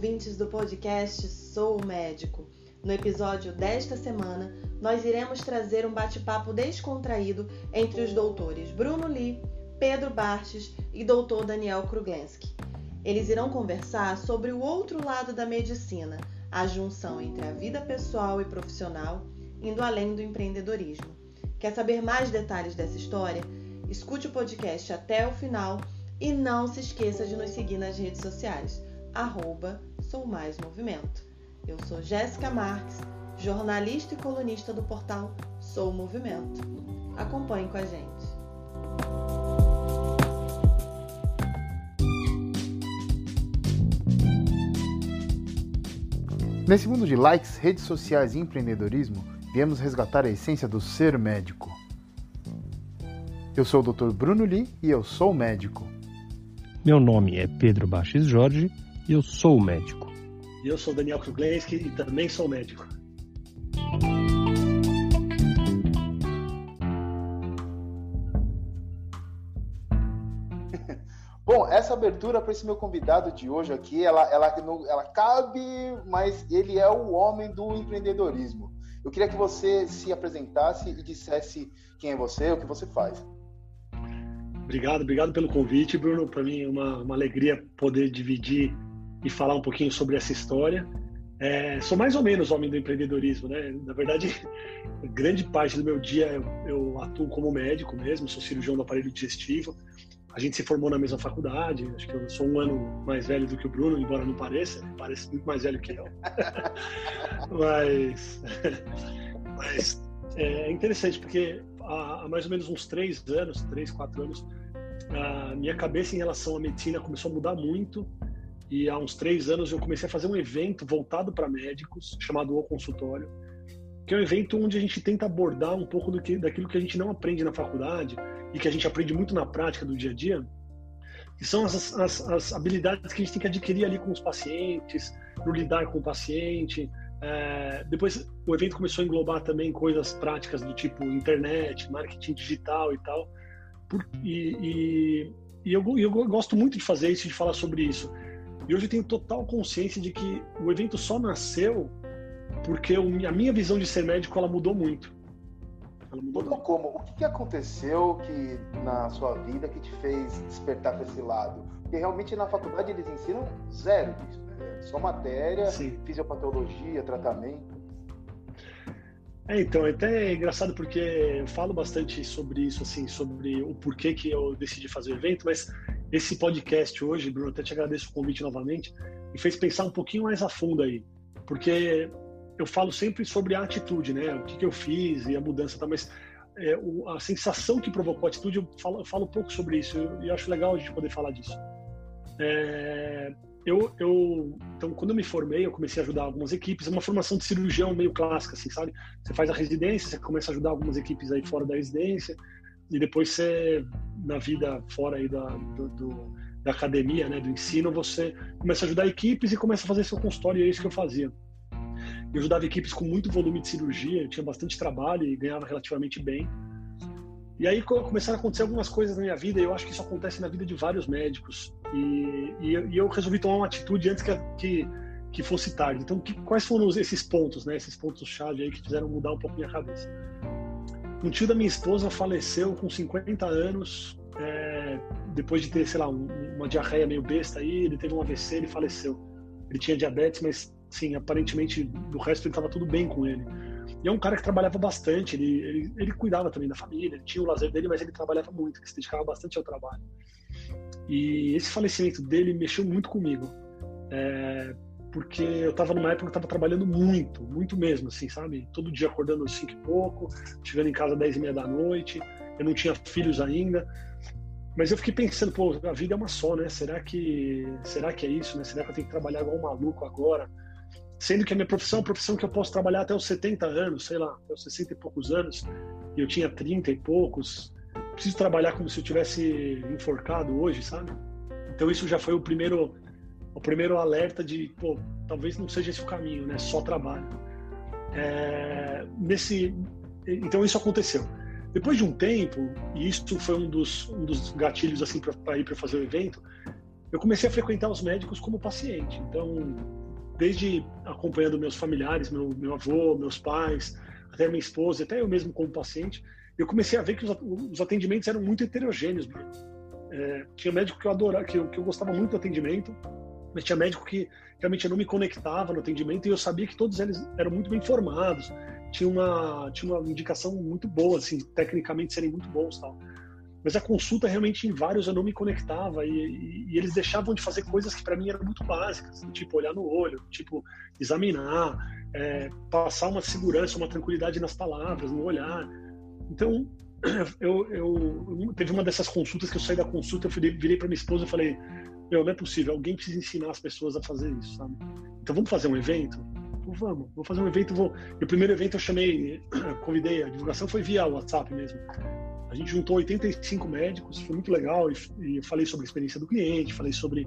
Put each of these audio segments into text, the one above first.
ouvintes do podcast Sou Médico. No episódio desta semana, nós iremos trazer um bate-papo descontraído entre os doutores Bruno Lee, Pedro Bartes e doutor Daniel Kruglenski. Eles irão conversar sobre o outro lado da medicina, a junção entre a vida pessoal e profissional, indo além do empreendedorismo. Quer saber mais detalhes dessa história? Escute o podcast até o final e não se esqueça de nos seguir nas redes sociais, arroba Sou Mais Movimento. Eu sou Jéssica Marques, jornalista e colunista do portal Sou Movimento. Acompanhe com a gente. Nesse mundo de likes, redes sociais e empreendedorismo, viemos resgatar a essência do ser médico. Eu sou o Dr. Bruno Lee e eu sou médico. Meu nome é Pedro Baches Jorge e eu sou médico. E eu sou Daniel Kruglenski e também sou médico. Bom, essa abertura para esse meu convidado de hoje aqui, ela, ela, ela cabe, mas ele é o homem do empreendedorismo. Eu queria que você se apresentasse e dissesse quem é você, o que você faz. Obrigado, obrigado pelo convite, Bruno. Para mim é uma, uma alegria poder dividir e falar um pouquinho sobre essa história. É, sou mais ou menos homem do empreendedorismo, né? Na verdade, grande parte do meu dia eu, eu, atuo como médico mesmo, sou cirurgião do aparelho digestivo. A gente se formou na mesma faculdade, acho que eu sou um ano mais velho do que o Bruno, embora não pareça, parece muito mais velho que eu. mas, mas é interessante porque há, há mais ou menos uns três anos, três, quatro anos, a minha cabeça em relação à medicina começou a mudar muito e há uns três anos eu comecei a fazer um evento voltado para médicos chamado O Consultório, que é um evento onde a gente tenta abordar um pouco do que, daquilo que a gente não aprende na faculdade e que a gente aprende muito na prática do dia a dia, que são as, as, as habilidades que a gente tem que adquirir ali com os pacientes, no lidar com o paciente. É, depois o evento começou a englobar também coisas práticas do tipo internet, marketing digital e tal. Por, e, e, e eu, eu gosto muito de fazer isso, de falar sobre isso. E hoje eu tenho total consciência de que o evento só nasceu porque a minha visão de ser médico ela mudou muito. Ela mudou, mudou como? O que aconteceu que na sua vida que te fez despertar para esse lado? Porque realmente na faculdade eles ensinam zero disso, né? Só matéria, Sim. fisiopatologia, tratamento. É, então, é até engraçado porque eu falo bastante sobre isso, assim, sobre o porquê que eu decidi fazer o evento, mas esse podcast hoje, Bruno, até te agradeço o convite novamente, me fez pensar um pouquinho mais a fundo aí, porque eu falo sempre sobre a atitude, né? O que, que eu fiz e a mudança, tá? Mas é, o, a sensação que provocou a atitude, eu falo, eu falo um pouco sobre isso e eu, acho legal a gente poder falar disso. É, eu, eu, então, quando eu me formei, eu comecei a ajudar algumas equipes. É uma formação de cirurgião meio clássica, assim, sabe? Você faz a residência, você começa a ajudar algumas equipes aí fora da residência e depois você na vida fora aí da, do, do, da academia, né, do ensino, você começa a ajudar equipes e começa a fazer seu consultório, e é isso que eu fazia. Eu ajudava equipes com muito volume de cirurgia, tinha bastante trabalho e ganhava relativamente bem. E aí começaram a acontecer algumas coisas na minha vida, e eu acho que isso acontece na vida de vários médicos. E, e, e eu resolvi tomar uma atitude antes que, que, que fosse tarde. Então, que, quais foram esses pontos, né, esses pontos-chave aí que fizeram mudar um pouco minha cabeça? Um tio da minha esposa faleceu com 50 anos, é, depois de ter, sei lá, um, uma diarreia meio besta aí, ele teve um AVC, ele faleceu. Ele tinha diabetes, mas, sim, aparentemente, do resto ele estava tudo bem com ele. E é um cara que trabalhava bastante, ele, ele, ele cuidava também da família, ele tinha o lazer dele, mas ele trabalhava muito, ele se dedicava bastante ao trabalho. E esse falecimento dele mexeu muito comigo. É, porque eu estava numa época que eu estava trabalhando muito, muito mesmo, assim, sabe? Todo dia acordando às cinco e pouco, chegando em casa às dez e meia da noite, eu não tinha filhos ainda, mas eu fiquei pensando, pô, a vida é uma só, né? Será que, será que é isso, né? Será que eu tenho que trabalhar igual um maluco agora? Sendo que a minha profissão é uma profissão que eu posso trabalhar até os 70 anos, sei lá, até os 60 e poucos anos, e eu tinha 30 e poucos, preciso trabalhar como se eu tivesse enforcado hoje, sabe? Então isso já foi o primeiro o primeiro alerta de, pô, talvez não seja esse o caminho, né? Só trabalho. É, nesse, então isso aconteceu. Depois de um tempo, e isso foi um dos, um dos gatilhos assim para ir para fazer o evento, eu comecei a frequentar os médicos como paciente. Então, desde acompanhando meus familiares, meu, meu avô, meus pais, até minha esposa, até eu mesmo como paciente, eu comecei a ver que os, os atendimentos eram muito heterogêneos. É, tinha médico que eu adorava, que eu, que eu gostava muito do atendimento, mas tinha médico que realmente eu não me conectava no atendimento e eu sabia que todos eles eram muito bem formados, tinha uma tinha uma indicação muito boa, assim, tecnicamente serem muito bons, tal. Mas a consulta realmente em vários eu não me conectava e, e, e eles deixavam de fazer coisas que para mim eram muito básicas, tipo olhar no olho, tipo examinar, é, passar uma segurança, uma tranquilidade nas palavras, no olhar. Então eu, eu, teve uma dessas consultas que eu saí da consulta, eu virei para minha esposa e falei, meu, não é possível, alguém precisa ensinar as pessoas a fazer isso, sabe? Então vamos fazer um evento? Pô, vamos, vou fazer um evento, vou. E o primeiro evento eu chamei, convidei, a divulgação foi via WhatsApp mesmo. A gente juntou 85 médicos, foi muito legal, e, e eu falei sobre a experiência do cliente, falei sobre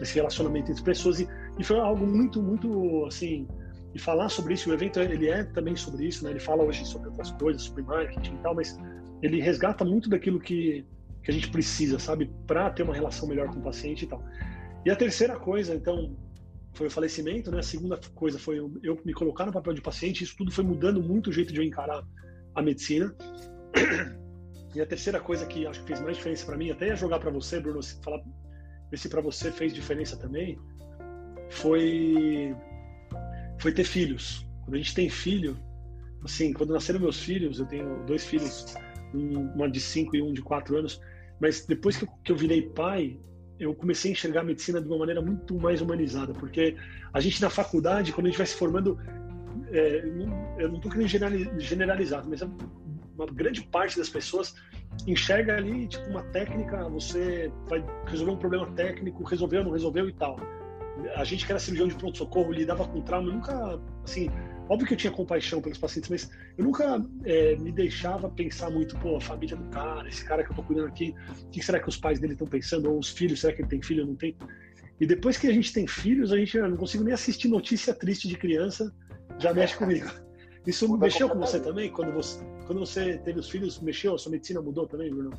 esse relacionamento entre pessoas, e, e foi algo muito, muito, assim, e falar sobre isso, o evento ele é também sobre isso, né? Ele fala hoje sobre outras coisas, sobre marketing e tal, mas ele resgata muito daquilo que, que a gente precisa, sabe, para ter uma relação melhor com o paciente e tal. E a terceira coisa, então, foi o falecimento, né? A segunda coisa foi eu me colocar no papel de paciente, isso tudo foi mudando muito o jeito de eu encarar a medicina. E a terceira coisa que acho que fez mais diferença para mim, até ia jogar para você, Bruno, falar ver se para você fez diferença também, foi foi ter filhos. Quando a gente tem filho, assim, quando nasceram meus filhos, eu tenho dois filhos, um, uma de cinco e um de quatro anos, mas depois que eu, que eu virei pai, eu comecei a enxergar a medicina de uma maneira muito mais humanizada, porque a gente na faculdade, quando a gente vai se formando, é, eu não estou querendo generalizar, mas uma grande parte das pessoas enxerga ali tipo uma técnica, você vai resolver um problema técnico, resolveu, não resolveu e tal. A gente que era cirurgião de pronto socorro lidava com trauma, nunca, assim, óbvio que eu tinha compaixão pelos pacientes, mas eu nunca é, me deixava pensar muito, pô, a família do cara, esse cara que eu tô cuidando aqui, o que será que os pais dele estão pensando, ou os filhos, será que ele tem filho ou não tem? E depois que a gente tem filhos, a gente não consigo nem assistir notícia triste de criança, já mexe comigo. Isso mexeu com você também? Quando você, quando você teve os filhos, mexeu? A sua medicina mudou também, Bruno?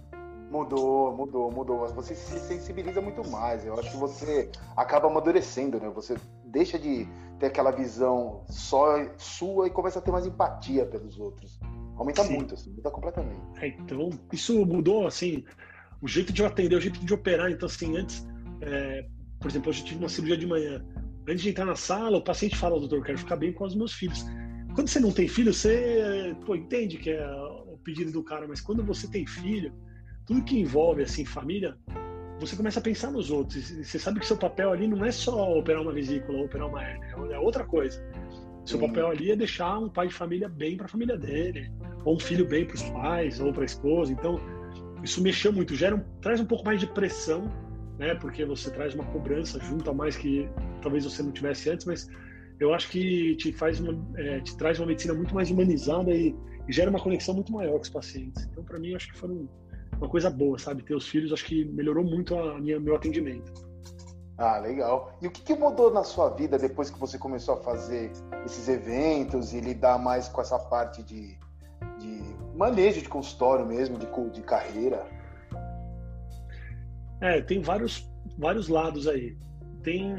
Mudou, mudou, mudou. Você se sensibiliza muito mais. Eu acho que você acaba amadurecendo, né? Você deixa de ter aquela visão só sua e começa a ter mais empatia pelos outros. Aumenta Sim. muito, assim, muda completamente. É, então, isso mudou, assim, o jeito de eu atender, o jeito de operar. Então, assim, antes, é, por exemplo, hoje eu tive uma cirurgia de manhã. Antes de entrar na sala, o paciente fala, doutor, eu quero ficar bem com os meus filhos. Quando você não tem filho, você pô, entende que é o pedido do cara, mas quando você tem filho, tudo que envolve assim família, você começa a pensar nos outros. Você sabe que seu papel ali não é só operar uma vesícula ou operar uma hernia, é outra coisa. Seu papel ali é deixar um pai de família bem para a família dele, ou um filho bem para os pais, ou para a esposa. Então, isso mexeu muito, gera um, traz um pouco mais de pressão, né? Porque você traz uma cobrança junto a mais que talvez você não tivesse antes, mas eu acho que te faz uma, é, te traz uma medicina muito mais humanizada e, e, gera uma conexão muito maior com os pacientes. Então, para mim, acho que foi um, uma coisa boa, sabe? Ter os filhos, acho que melhorou muito a minha meu atendimento. Ah, legal. E o que, que, mudou na sua vida depois que você começou a fazer esses eventos e lidar mais com essa parte de, de manejo de consultório mesmo, de, de carreira? É, tem vários, vários lados aí. Tem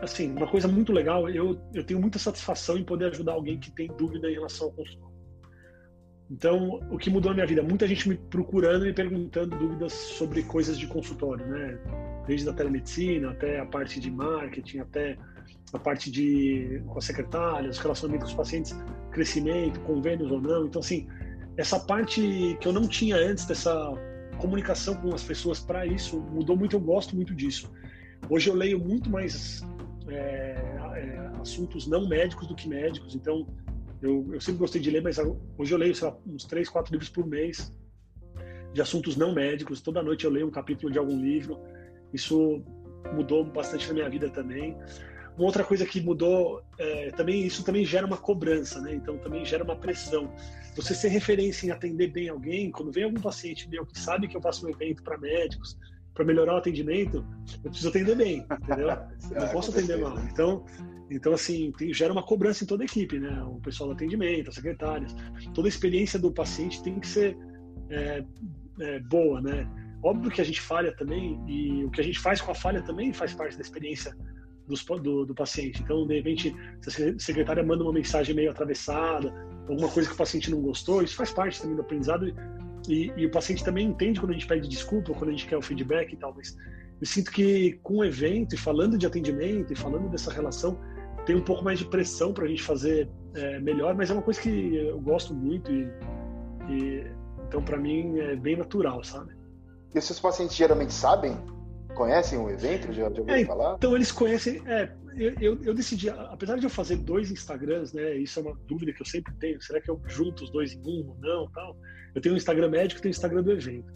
assim, uma coisa muito legal, eu, eu tenho muita satisfação em poder ajudar alguém que tem dúvida em relação ao consultório. Então, o que mudou na minha vida? Muita gente me procurando e perguntando dúvidas sobre coisas de consultório, né? Desde a telemedicina até a parte de marketing, até a parte de com as secretárias, relacionamento com os pacientes, crescimento, convênios ou não. Então, assim, essa parte que eu não tinha antes dessa comunicação com as pessoas para isso mudou muito. Eu gosto muito disso. Hoje eu leio muito mais é, é, assuntos não médicos do que médicos. Então, eu, eu, sempre gostei de ler, mas hoje eu leio lá, uns três, quatro livros por mês de assuntos não médicos. Toda noite eu leio um capítulo de algum livro. Isso mudou bastante na minha vida também. Uma outra coisa que mudou é, também isso também gera uma cobrança, né? Então também gera uma pressão. Você ser referência em atender bem alguém, quando vem algum paciente meu que sabe que eu faço um evento para médicos, para melhorar o atendimento, eu preciso atender bem, entendeu? Eu não posso atender mal. Então, então assim, tem, gera uma cobrança em toda a equipe, né? O pessoal do atendimento, as secretárias, toda a experiência do paciente tem que ser é, é, boa, né? Óbvio que a gente falha também, e o que a gente faz com a falha também faz parte da experiência dos, do, do, paciente. Então, de repente, se a secretária manda uma mensagem meio atravessada, alguma coisa que o paciente não gostou, isso faz parte também do aprendizado. E, e o paciente também entende quando a gente pede desculpa, quando a gente quer o feedback e tal. Mas eu sinto que com o evento, e falando de atendimento, e falando dessa relação, tem um pouco mais de pressão para a gente fazer é, melhor, mas é uma coisa que eu gosto muito e, e então para mim é bem natural, sabe? E os seus pacientes geralmente sabem conhecem o evento? Já, já ouviram é, falar? Então, eles conhecem. É, eu, eu, decidi, apesar de eu fazer dois Instagrams, né? Isso é uma dúvida que eu sempre tenho. Será que eu junto os dois em um ou não? Tal. Eu tenho um Instagram médico tenho um Instagram do evento.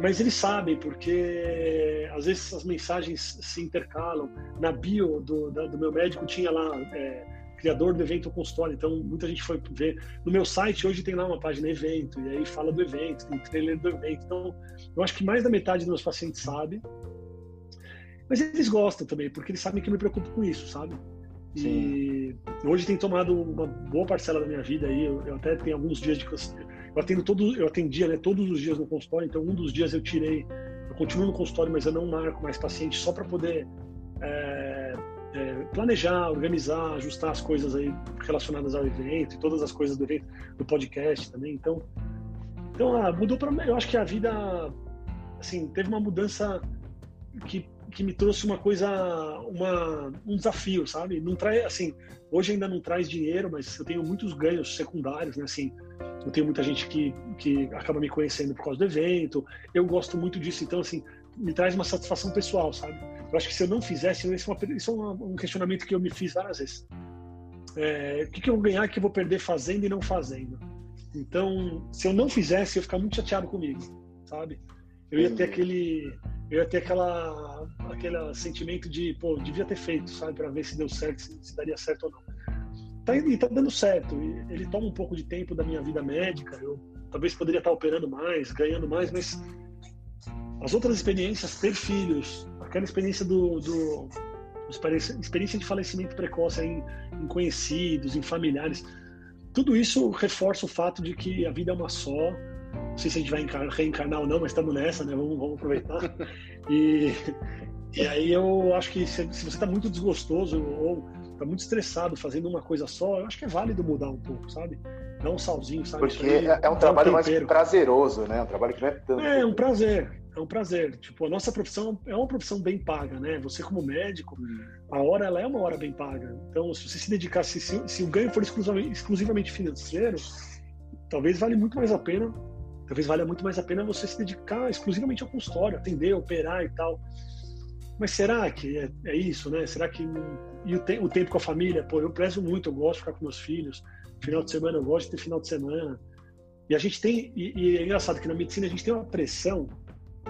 Mas eles sabem, porque às vezes as mensagens se intercalam. Na bio do, da, do meu médico tinha lá. É, criador do evento consultório. Então, muita gente foi ver. No meu site, hoje tem lá uma página evento, e aí fala do evento, tem trailer do evento. Então, eu acho que mais da metade dos meus pacientes sabe. Mas eles gostam também, porque eles sabem que eu me preocupo com isso, sabe? Sim. E hoje tem tomado uma boa parcela da minha vida aí. Eu, eu até tenho alguns dias de eu atendo todo, eu atendia né, todos os dias no consultório. Então um dos dias eu tirei, eu continuo no consultório, mas eu não marco mais paciente só para poder é, é, planejar, organizar, ajustar as coisas aí relacionadas ao evento e todas as coisas do evento, do podcast também. Então, então ah, mudou para eu acho que a vida assim teve uma mudança que que me trouxe uma coisa, uma, um desafio, sabe? Não traz, assim, hoje ainda não traz dinheiro, mas eu tenho muitos ganhos secundários, né? Assim, eu tenho muita gente que, que acaba me conhecendo por causa do evento. Eu gosto muito disso, então, assim, me traz uma satisfação pessoal, sabe? Eu acho que se eu não fizesse, isso é, uma, isso é um questionamento que eu me fiz várias vezes. É, o que, que eu vou ganhar que eu vou perder fazendo e não fazendo? Então, se eu não fizesse, eu ia ficar muito chateado comigo, sabe? Eu ia ter aquele eu ia ter aquela, aquele sentimento de, pô, devia ter feito, sabe, para ver se deu certo, se, se, daria certo ou não. Tá, e tá dando certo. Ele toma um pouco de tempo da minha vida médica. Eu talvez poderia estar operando mais, ganhando mais, mas as outras experiências, ter filhos, aquela experiência do, do experiência de falecimento precoce em, em conhecidos, em familiares, tudo isso reforça o fato de que a vida é uma só não sei se a gente vai reencarnar ou não, mas estamos nessa, né? Vamos, vamos aproveitar. E, e aí eu acho que se, se você está muito desgostoso ou está muito estressado fazendo uma coisa só, eu acho que é válido mudar um pouco, sabe? Dar um salzinho, sabe? Porque aí, é, é um trabalho um mais prazeroso, né? Um trabalho que não é tanto. É, um prazer. É um prazer. Tipo, a nossa profissão é uma profissão bem paga, né? Você como médico, a hora ela é uma hora bem paga. Então, se você se dedicasse, se, se o ganho for exclusivamente, exclusivamente financeiro, talvez vale muito mais a pena Talvez valha muito mais a pena você se dedicar exclusivamente ao consultório, atender, operar e tal. Mas será que é, é isso, né? Será que. E o, te, o, tempo com a família? Pô, eu prezo muito, eu gosto de ficar com meus filhos. Final de semana eu gosto de ter final de semana. E a gente tem. E, e é engraçado que na medicina a gente tem uma pressão,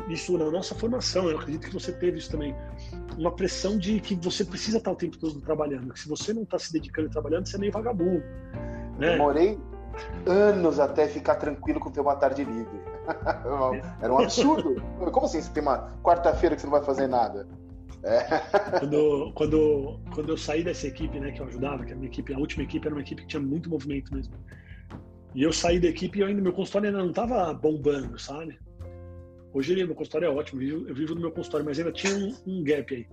isso na nossa formação, eu acredito que você teve isso também. Uma pressão de que você precisa estar o tempo todo trabalhando. Que se você não está se dedicando e trabalhando, você é meio vagabundo. Né? Eu morei anos até ficar tranquilo com ter uma tarde livre. Era um absurdo. Como assim? Você tem uma quarta-feira que você não vai fazer nada? É. Quando, quando, quando eu saí dessa equipe, né, que eu ajudava, que a minha equipe, a última equipe era uma equipe que tinha muito movimento mesmo. E eu saí da equipe e ainda meu consultório ainda não estava bombando, sabe? Hoje meu consultório é ótimo, eu vivo, eu vivo no meu consultório, mas ainda tinha um, um gap aí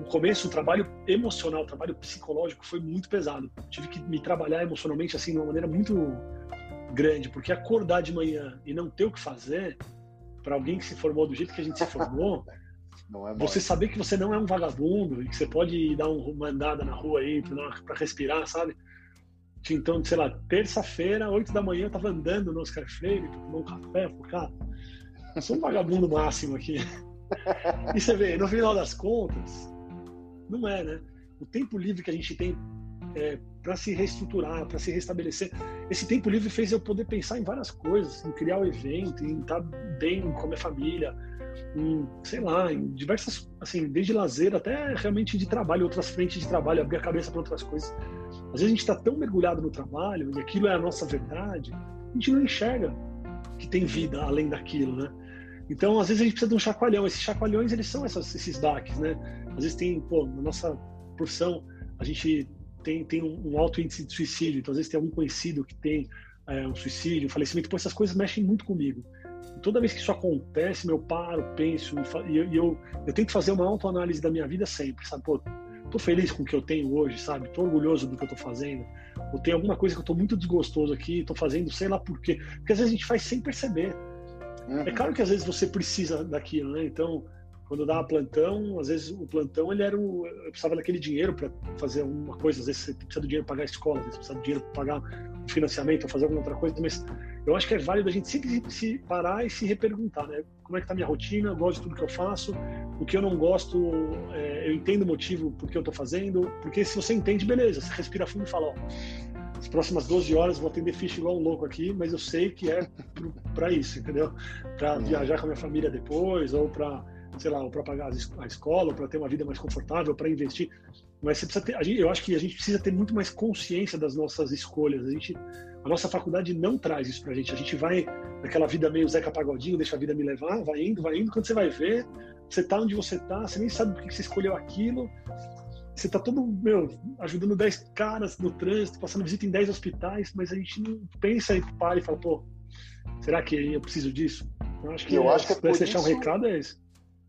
no começo, o trabalho emocional, o trabalho psicológico foi muito pesado. tive que me trabalhar emocionalmente assim de uma maneira muito grande, porque acordar de manhã e não ter o que fazer para alguém que se formou do jeito que a gente se formou, é você saber que você não é um vagabundo e que você pode dar uma andada na rua aí para respirar, sabe? Então, sei lá, terça-feira, 8 da manhã, eu tava andando no Oscar Freire tomar um café, falei, cara, eu sou um vagabundo máximo aqui. E você vê, no final das contas, não é, né? O tempo livre que a gente tem é, para se reestruturar, para se restabelecer, esse tempo livre fez eu poder pensar em várias coisas, em criar o um evento, em estar bem com a minha família, em, sei lá, em diversas, assim, desde lazer até realmente de trabalho, outras frentes de trabalho, abrir a cabeça para outras coisas. Às vezes a gente está tão mergulhado no trabalho e aquilo é a nossa verdade, a gente não enxerga que tem vida além daquilo, né? Então, às vezes a gente precisa de um chacoalhão. Esses chacoalhões, eles são essas, esses DACs, né? Às vezes tem, pô, na nossa profissão, a gente tem, tem um, alto índice de suicídio. Então, às vezes tem algum conhecido que tem é, um suicídio, um falecimento. Pô, essas coisas mexem muito comigo. toda vez que isso acontece, eu paro, penso e eu, eu, eu tento fazer uma autoanálise da minha vida sempre, sabe? Pô, tô feliz com o que eu tenho hoje, sabe? Tô orgulhoso do que eu tô fazendo. Ou tem alguma coisa que eu tô muito desgostoso aqui, tô fazendo, sei lá por quê. Porque às vezes a gente faz sem perceber. Uhum. É claro que às vezes você precisa daquilo, né? Então, quando eu dava plantão, às vezes o plantão ele era o, eu precisava daquele dinheiro para fazer alguma coisa, às vezes você precisa do dinheiro para pagar a escola, às vezes precisa do dinheiro para pagar um financiamento ou fazer alguma outra coisa, mas eu acho que é válido a gente sempre se parar e se reperguntar, né? Como é que tá a minha rotina? Eu gosto de tudo que eu faço. O que eu não gosto, é, eu entendo o motivo por que eu tô fazendo. Porque se você entende, beleza. Você respira fundo e fala, ó, as próximas 12 horas vou atender ficha igual um louco aqui, mas eu sei que é para isso, entendeu? Para viajar com a minha família depois, ou para, sei lá, para pagar a escola, ou para ter uma vida mais confortável, para investir. Mas você precisa ter, eu acho que a gente precisa ter muito mais consciência das nossas escolhas. A gente a nossa faculdade não traz isso pra gente. A gente vai naquela vida meio Zeca Pagodinho, deixa a vida me levar, vai indo, vai indo. Quando você vai ver, você tá onde você tá, você nem sabe por que você escolheu aquilo. Você tá todo, meu, ajudando 10 caras no trânsito, passando visita em 10 hospitais, mas a gente não pensa e para e fala, pô, será que eu preciso disso? Eu acho que, eu é, acho que é deixar isso... um recado é esse.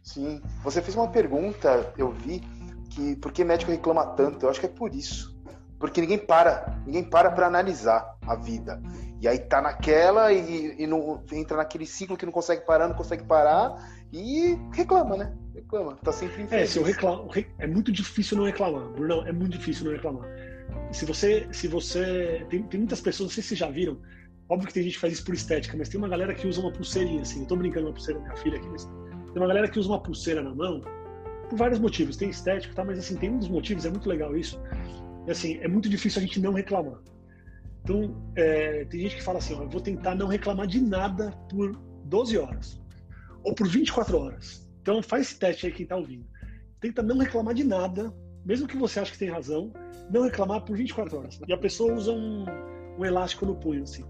Sim. Você fez uma pergunta, eu vi, que por que médico reclama tanto? Eu acho que é por isso porque ninguém para, ninguém para para analisar a vida. E aí tá naquela e, e não, entra naquele ciclo que não consegue parar, não consegue parar e reclama, né? Reclama, tá sempre infeliz. É, se eu reclamo, é muito difícil não reclamar, Bruno, é muito difícil não reclamar. Se você, se você, tem, tem muitas pessoas, não sei se vocês já viram, óbvio que tem gente que faz isso por estética, mas tem uma galera que usa uma pulseirinha assim, eu tô brincando com uma pulseira da minha filha aqui, mas tem uma galera que usa uma pulseira na mão por vários motivos, tem estética, tá, mas assim, tem um dos motivos, é muito legal isso, e assim, é muito difícil a gente não reclamar. Então, é, tem gente que fala assim: ó, eu vou tentar não reclamar de nada por 12 horas ou por 24 horas. Então, faz esse teste aí quem está ouvindo. Tenta não reclamar de nada, mesmo que você ache que tem razão, não reclamar por 24 horas. E a pessoa usa um, um elástico no punho, assim.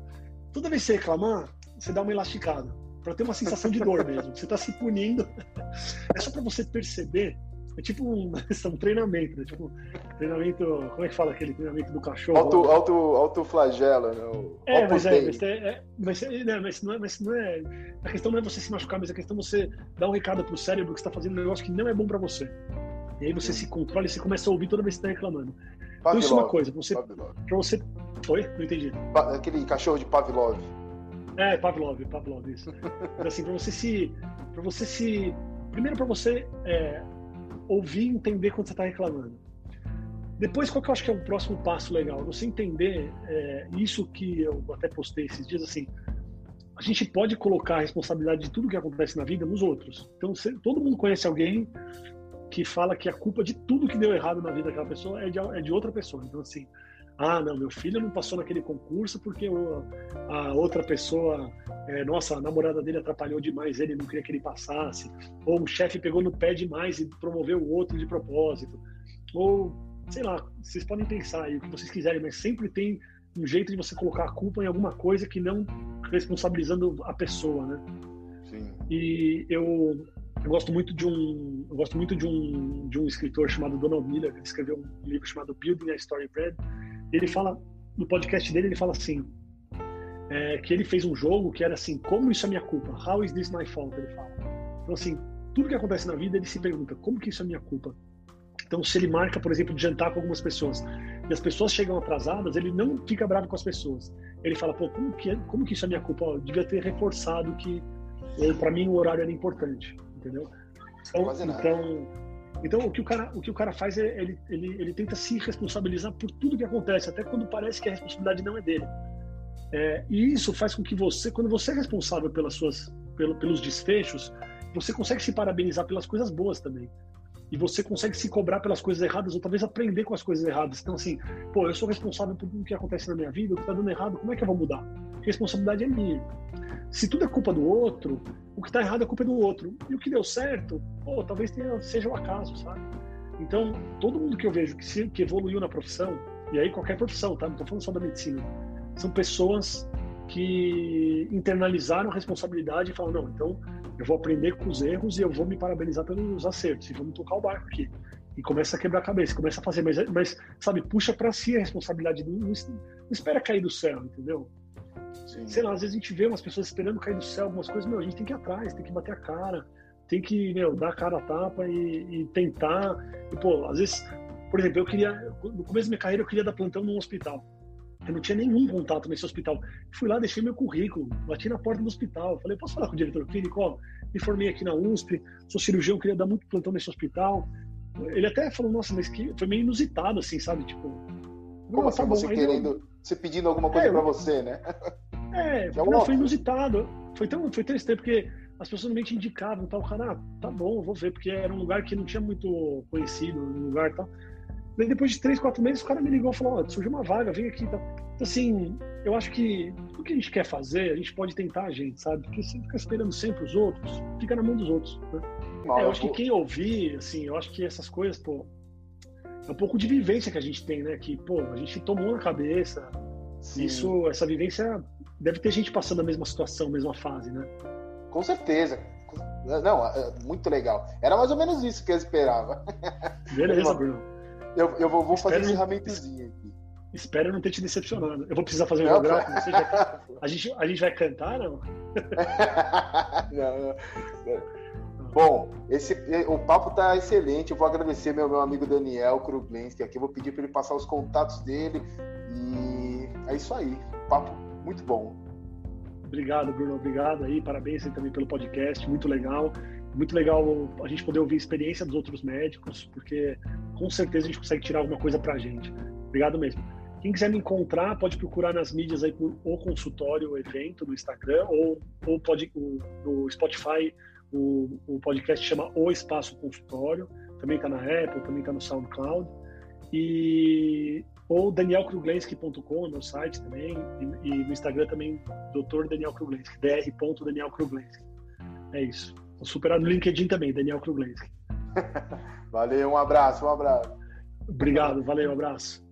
Toda vez que você reclamar, você dá uma elasticada, para ter uma sensação de dor mesmo. Você está se punindo. É só para você perceber é tipo um, um treinamento, né? Tipo, treinamento. Como é que fala aquele treinamento do cachorro? Auto, auto, autoflagela, né? é, mas é, mas, é, é, mas, é, né, mas, não é, mas não é. A questão não é você se machucar, mas a questão é você dar um recado pro cérebro que está fazendo um negócio que não é bom para você. E aí você se controla e você começa a ouvir toda vez que está reclamando. Pavlov, então isso é uma coisa, você, pra você. Oi? Não entendi. Aquele cachorro de Pavlov. É, Pavlov, Pavlov, isso. Mas assim, pra você se. Pra você se. Primeiro para você é, ouvir e entender quando você está reclamando. Depois, qual que eu acho que é o próximo passo legal? Você entender é, isso que eu até postei esses dias, assim, a gente pode colocar a responsabilidade de tudo que acontece na vida nos outros. Então, todo mundo conhece alguém que fala que a culpa de tudo que deu errado na vida daquela pessoa é de, é de outra pessoa. Então, assim, ah, não, meu filho não passou naquele concurso porque a outra pessoa, é, nossa, a namorada dele atrapalhou demais ele, não queria que ele passasse. Ou o chefe pegou no pé demais e promoveu o outro de propósito. Ou, sei lá, vocês podem pensar aí o que vocês quiserem, mas sempre tem um jeito de você colocar a culpa em alguma coisa que não responsabilizando a pessoa, né? Sim. E eu, eu gosto muito de um eu gosto muito de um de um escritor chamado Donald Miller que escreveu um livro chamado Building a Story Bread ele fala, no podcast dele, ele fala assim, é, que ele fez um jogo que era assim, como isso é minha culpa? How is this my fault? Ele fala. Então, assim, tudo que acontece na vida, ele se pergunta, como que isso é minha culpa? Então, se ele marca, por exemplo, de jantar com algumas pessoas e as pessoas chegam atrasadas, ele não fica bravo com as pessoas. Ele fala, pô, como que, é, como que isso é minha culpa? Eu devia ter reforçado que, para mim, o horário era importante, entendeu? Então, então então, o que o cara, o que o cara faz é ele, ele, ele tenta se responsabilizar por tudo que acontece, até quando parece que a responsabilidade não é dele. É, e isso faz com que você, quando você é responsável pelas suas, pelo, pelos desfechos, você consegue se parabenizar pelas coisas boas também. E você consegue se cobrar pelas coisas erradas ou talvez aprender com as coisas erradas. Então, assim, pô, eu sou responsável por tudo que acontece na minha vida, o que está dando errado, como é que eu vou mudar? A responsabilidade é minha. Se tudo é culpa do outro, o que está errado é culpa do outro. E o que deu certo, pô, talvez tenha, seja o um acaso, sabe? Então, todo mundo que eu vejo que, se, que evoluiu na profissão, e aí qualquer profissão, tá? Não estou falando só da medicina, são pessoas que internalizaram a responsabilidade e falaram, não, então eu vou aprender com os erros e eu vou me parabenizar pelos acertos e vamos tocar o barco aqui. E começa a quebrar a cabeça, começa a fazer, mas, mas sabe, puxa para si a responsabilidade, não, não espera cair do céu, entendeu? Sim. sei lá, às vezes a gente vê umas pessoas esperando cair do céu, algumas coisas, meu, a gente tem que ir atrás, tem que bater a cara, tem que, meu, dar a cara a tapa e, e tentar. E, pô, às vezes, por exemplo, eu queria, no começo da minha carreira, eu queria dar plantão num hospital. Eu não tinha nenhum contato nesse hospital. Fui lá, deixei meu currículo, bati na porta do hospital. Falei, posso falar com o diretor clínico? Ó, me formei aqui na USP, sou cirurgião, queria dar muito plantão nesse hospital. Ele até falou, nossa, mas que foi meio inusitado, assim, sabe? Tipo, como assim, tá você querendo, eu... você pedindo alguma coisa é, para você, né? É, é não, foi inusitado. Foi tão, foi tão estranho, porque as pessoas normalmente indicavam, tal, cara, ah, tá bom, vou ver, porque era um lugar que não tinha muito conhecido, um lugar tal. Daí depois de três, quatro meses, o cara me ligou e falou, ó, surgiu uma vaga, vem aqui. Então, assim, eu acho que o que a gente quer fazer, a gente pode tentar a gente, sabe? Porque você fica esperando sempre os outros, fica na mão dos outros. Né? Não, é, eu acho que quem ouvir, assim, eu acho que essas coisas, pô, é um pouco de vivência que a gente tem, né? Que, pô, a gente tomou na cabeça. Sim. Isso, essa vivência, deve ter gente passando a mesma situação, a mesma fase, né? Com certeza. Não, é muito legal. Era mais ou menos isso que eu esperava. Beleza, Bruno. Eu, eu vou, vou fazer um encerramentozinho aqui. Espero não ter te decepcionado. Eu vou precisar fazer um holográfico. Já... A, gente, a gente vai cantar, não? não, não. Bom, esse, o papo tá excelente. Eu vou agradecer meu, meu amigo Daniel Kruglenski aqui. Eu vou pedir para ele passar os contatos dele. E é isso aí. Papo muito bom. Obrigado, Bruno. Obrigado aí. Parabéns aí também pelo podcast. Muito legal muito legal a gente poder ouvir a experiência dos outros médicos, porque com certeza a gente consegue tirar alguma coisa para a gente. Obrigado mesmo. Quem quiser me encontrar, pode procurar nas mídias aí por o consultório, o evento no Instagram, ou, ou pode o, no Spotify, o, o podcast chama O Espaço Consultório, também está na Apple, também está no SoundCloud. E ou danielkruglenski.com, meu site também, e, e, no Instagram também, Dr. Daniel Kruglenski, dr.danielkruglenski. É isso. Vou superar no LinkedIn também, Daniel Kruglenski. valeu, um abraço, um abraço. Obrigado, valeu, um abraço.